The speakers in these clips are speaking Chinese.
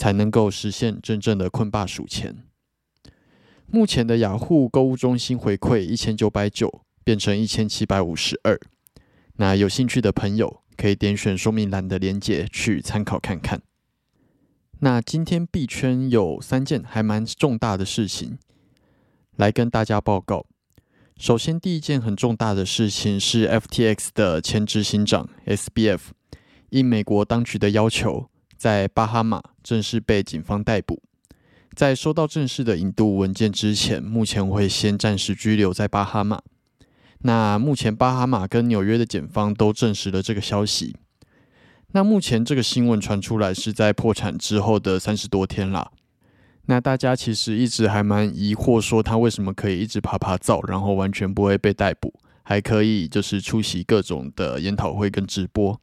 才能够实现真正的困霸数钱。目前的雅虎购物中心回馈一千九百九变成一千七百五十二。那有兴趣的朋友可以点选说明栏的链接去参考看看。那今天币圈有三件还蛮重大的事情来跟大家报告。首先，第一件很重大的事情是 FTX 的前执行长 SBF 应美国当局的要求。在巴哈马正式被警方逮捕，在收到正式的引渡文件之前，目前会先暂时拘留在巴哈马。那目前巴哈马跟纽约的检方都证实了这个消息。那目前这个新闻传出来是在破产之后的三十多天啦。那大家其实一直还蛮疑惑，说他为什么可以一直爬爬灶，然后完全不会被逮捕，还可以就是出席各种的研讨会跟直播。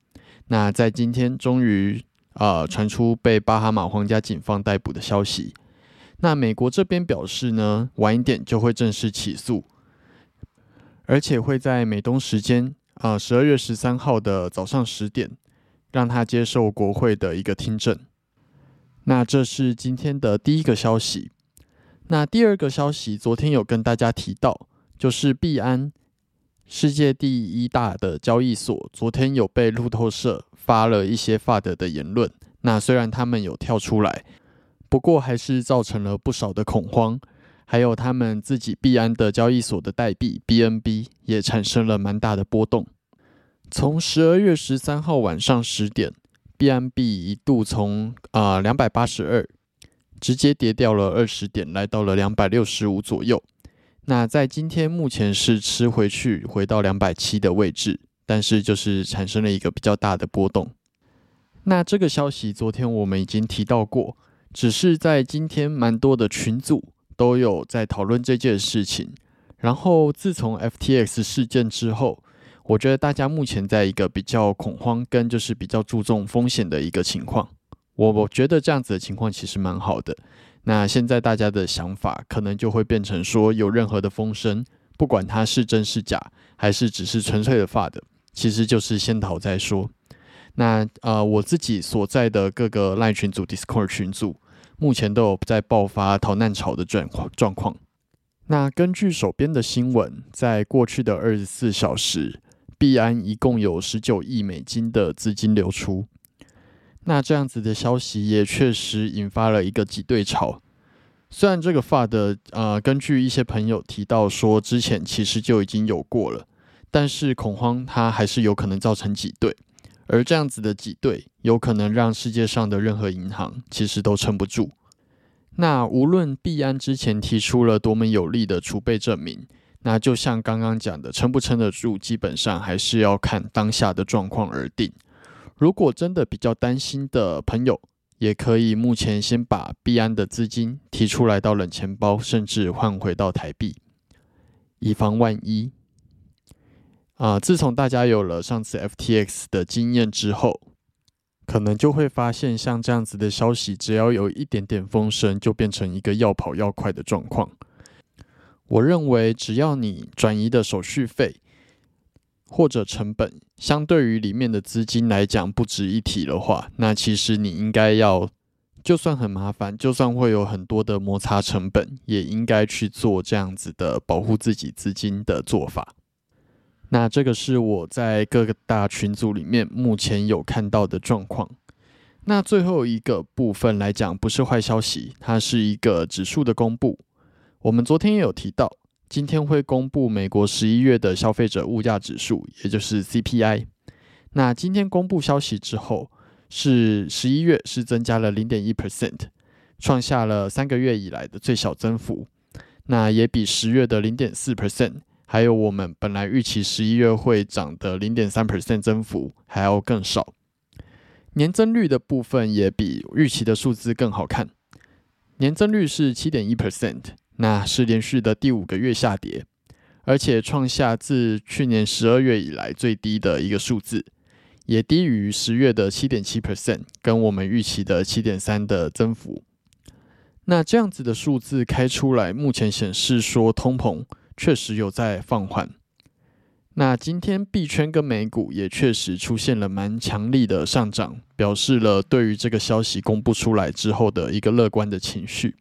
那在今天终于。啊，传出被巴哈马皇家警方逮捕的消息。那美国这边表示呢，晚一点就会正式起诉，而且会在美东时间啊十二月十三号的早上十点，让他接受国会的一个听证。那这是今天的第一个消息。那第二个消息，昨天有跟大家提到，就是币安，世界第一大的交易所，昨天有被路透社。发了一些发的的言论，那虽然他们有跳出来，不过还是造成了不少的恐慌，还有他们自己币安的交易所的代币 BNB 也产生了蛮大的波动。从十二月十三号晚上十点，BNB 一度从啊两百八十二直接跌掉了二十点，来到了两百六十五左右。那在今天目前是吃回去，回到两百七的位置。但是就是产生了一个比较大的波动。那这个消息昨天我们已经提到过，只是在今天蛮多的群组都有在讨论这件事情。然后自从 FTX 事件之后，我觉得大家目前在一个比较恐慌跟就是比较注重风险的一个情况。我我觉得这样子的情况其实蛮好的。那现在大家的想法可能就会变成说，有任何的风声，不管它是真是假，还是只是纯粹的发的。其实就是先逃再说。那呃，我自己所在的各个赖群组、Discord 群组，目前都有在爆发逃难潮的状况状况。那根据手边的新闻，在过去的二十四小时，币安一共有十九亿美金的资金流出。那这样子的消息也确实引发了一个挤兑潮。虽然这个发的呃，根据一些朋友提到说，之前其实就已经有过了。但是恐慌它还是有可能造成挤兑，而这样子的挤兑有可能让世界上的任何银行其实都撑不住。那无论币安之前提出了多么有力的储备证明，那就像刚刚讲的，撑不撑得住，基本上还是要看当下的状况而定。如果真的比较担心的朋友，也可以目前先把币安的资金提出来到冷钱包，甚至换回到台币，以防万一。啊，自从大家有了上次 FTX 的经验之后，可能就会发现像这样子的消息，只要有一点点风声，就变成一个要跑要快的状况。我认为，只要你转移的手续费或者成本，相对于里面的资金来讲不值一提的话，那其实你应该要，就算很麻烦，就算会有很多的摩擦成本，也应该去做这样子的保护自己资金的做法。那这个是我在各个大群组里面目前有看到的状况。那最后一个部分来讲，不是坏消息，它是一个指数的公布。我们昨天也有提到，今天会公布美国十一月的消费者物价指数，也就是 CPI。那今天公布消息之后，是十一月是增加了零点一 percent，创下了三个月以来的最小增幅。那也比十月的零点四 percent，还有我们本来预期十一月会涨的零点三 percent 增幅还要更少。年增率的部分也比预期的数字更好看，年增率是七点一 percent。那是连续的第五个月下跌，而且创下自去年十二月以来最低的一个数字，也低于十月的七点七 percent，跟我们预期的七点三的增幅。那这样子的数字开出来，目前显示说通膨确实有在放缓。那今天币圈跟美股也确实出现了蛮强力的上涨，表示了对于这个消息公布出来之后的一个乐观的情绪。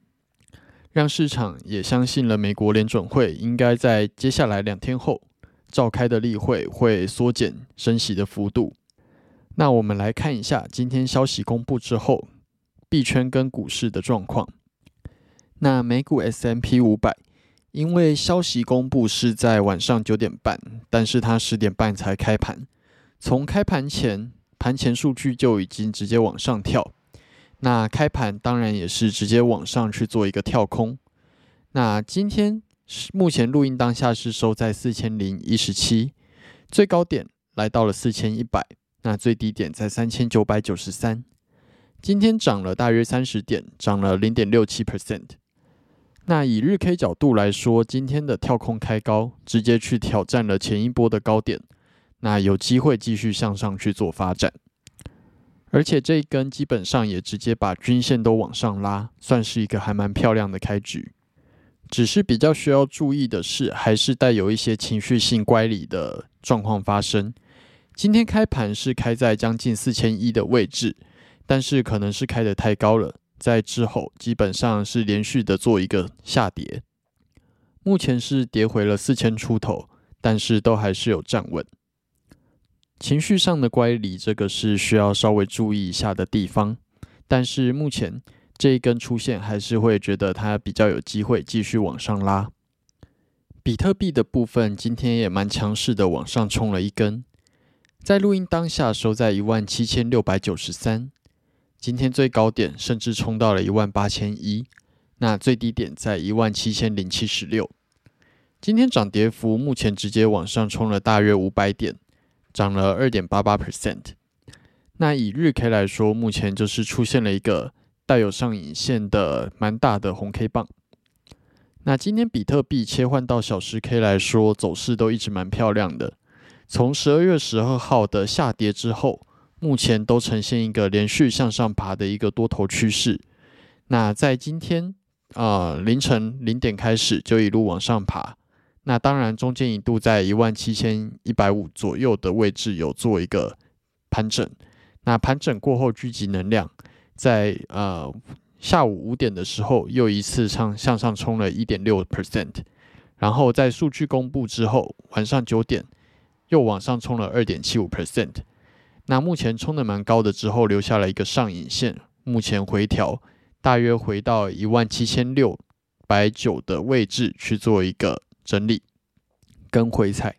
让市场也相信了美国联准会应该在接下来两天后召开的例会会缩减升息的幅度。那我们来看一下今天消息公布之后，币圈跟股市的状况。那美股 S M P 五百，因为消息公布是在晚上九点半，但是它十点半才开盘，从开盘前盘前数据就已经直接往上跳。那开盘当然也是直接往上去做一个跳空。那今天是目前录音当下是收在四千零一十七，最高点来到了四千一百，那最低点在三千九百九十三。今天涨了大约三十点，涨了零点六七 percent。那以日 K 角度来说，今天的跳空开高，直接去挑战了前一波的高点，那有机会继续向上去做发展。而且这一根基本上也直接把均线都往上拉，算是一个还蛮漂亮的开局。只是比较需要注意的是，还是带有一些情绪性乖离的状况发生。今天开盘是开在将近四千一的位置，但是可能是开的太高了，在之后基本上是连续的做一个下跌。目前是跌回了四千出头，但是都还是有站稳。情绪上的乖离，这个是需要稍微注意一下的地方。但是目前这一根出现，还是会觉得它比较有机会继续往上拉。比特币的部分今天也蛮强势的，往上冲了一根，在录音当下收在一万七千六百九十三。今天最高点甚至冲到了一万八千一，那最低点在一万七千零七十六。今天涨跌幅目前直接往上冲了大约五百点。涨了二点八八 percent。那以日 K 来说，目前就是出现了一个带有上影线的蛮大的红 K 棒。那今天比特币切换到小时 K 来说，走势都一直蛮漂亮的。从十二月十二号的下跌之后，目前都呈现一个连续向上爬的一个多头趋势。那在今天啊凌晨零点开始就一路往上爬。那当然，中间一度在一万七千一百五左右的位置有做一个盘整。那盘整过后聚集能量，在呃下午五点的时候又一次上向上冲了一点六 percent，然后在数据公布之后，晚上九点又往上冲了二点七五 percent。那目前冲的蛮高的之后，留下了一个上影线，目前回调大约回到一万七千六百九的位置去做一个。整理跟回踩，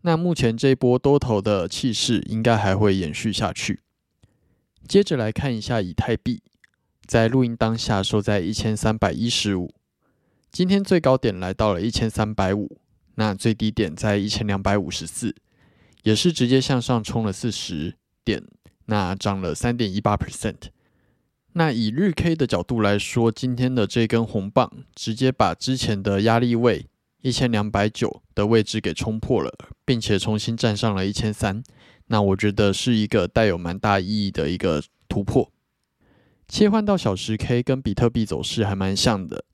那目前这波多头的气势应该还会延续下去。接着来看一下以太币，在录音当下收在一千三百一十五，今天最高点来到了一千三百五，那最低点在一千两百五十四，也是直接向上冲了四十点，那涨了三点一八 percent。那以日 K 的角度来说，今天的这根红棒直接把之前的压力位。一千两百九的位置给冲破了，并且重新站上了一千三，那我觉得是一个带有蛮大意义的一个突破。切换到小时 K 跟比特币走势还蛮像的，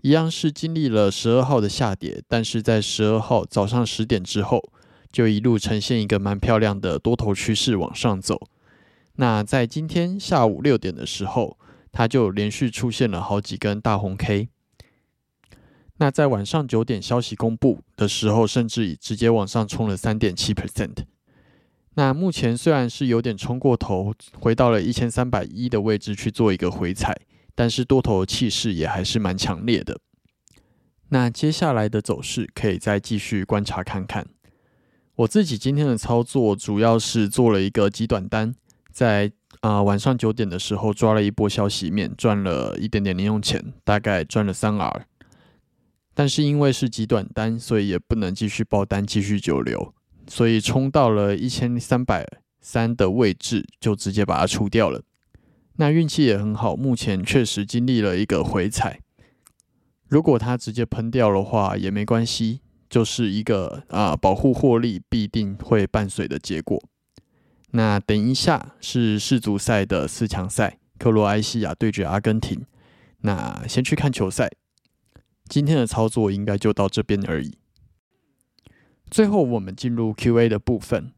一样是经历了十二号的下跌，但是在十二号早上十点之后，就一路呈现一个蛮漂亮的多头趋势往上走。那在今天下午六点的时候，它就连续出现了好几根大红 K。那在晚上九点消息公布的时候，甚至直接往上冲了三点七 percent。那目前虽然是有点冲过头，回到了一千三百一的位置去做一个回踩，但是多头气势也还是蛮强烈的。那接下来的走势可以再继续观察看看。我自己今天的操作主要是做了一个极短单，在啊晚上九点的时候抓了一波消息面，赚了一点点零用钱，大概赚了三 R。但是因为是极短单，所以也不能继续爆单，继续久留。所以冲到了一千三百三的位置，就直接把它出掉了。那运气也很好，目前确实经历了一个回踩。如果它直接喷掉的话也没关系，就是一个啊保护获利必定会伴随的结果。那等一下是世足赛的四强赛，克罗埃西亚对决阿根廷。那先去看球赛。今天的操作应该就到这边而已。最后，我们进入 Q&A 的部分。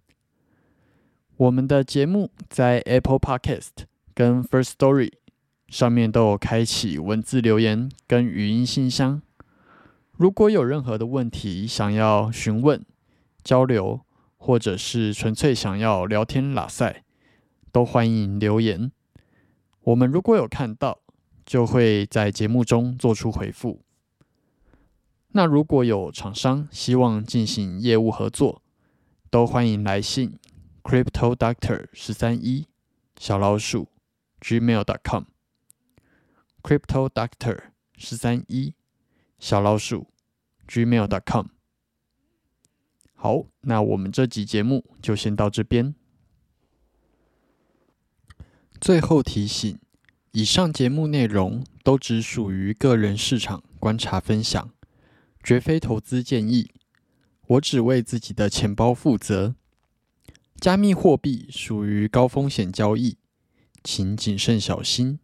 我们的节目在 Apple Podcast 跟 First Story 上面都有开启文字留言跟语音信箱。如果有任何的问题想要询问、交流，或者是纯粹想要聊天拉塞，都欢迎留言。我们如果有看到，就会在节目中做出回复。那如果有厂商希望进行业务合作，都欢迎来信 crypto doctor 十三一小老鼠 gmail dot com crypto doctor 十三一小老鼠 gmail dot com。好，那我们这集节目就先到这边。最后提醒：以上节目内容都只属于个人市场观察分享。绝非投资建议，我只为自己的钱包负责。加密货币属于高风险交易，请谨慎小心。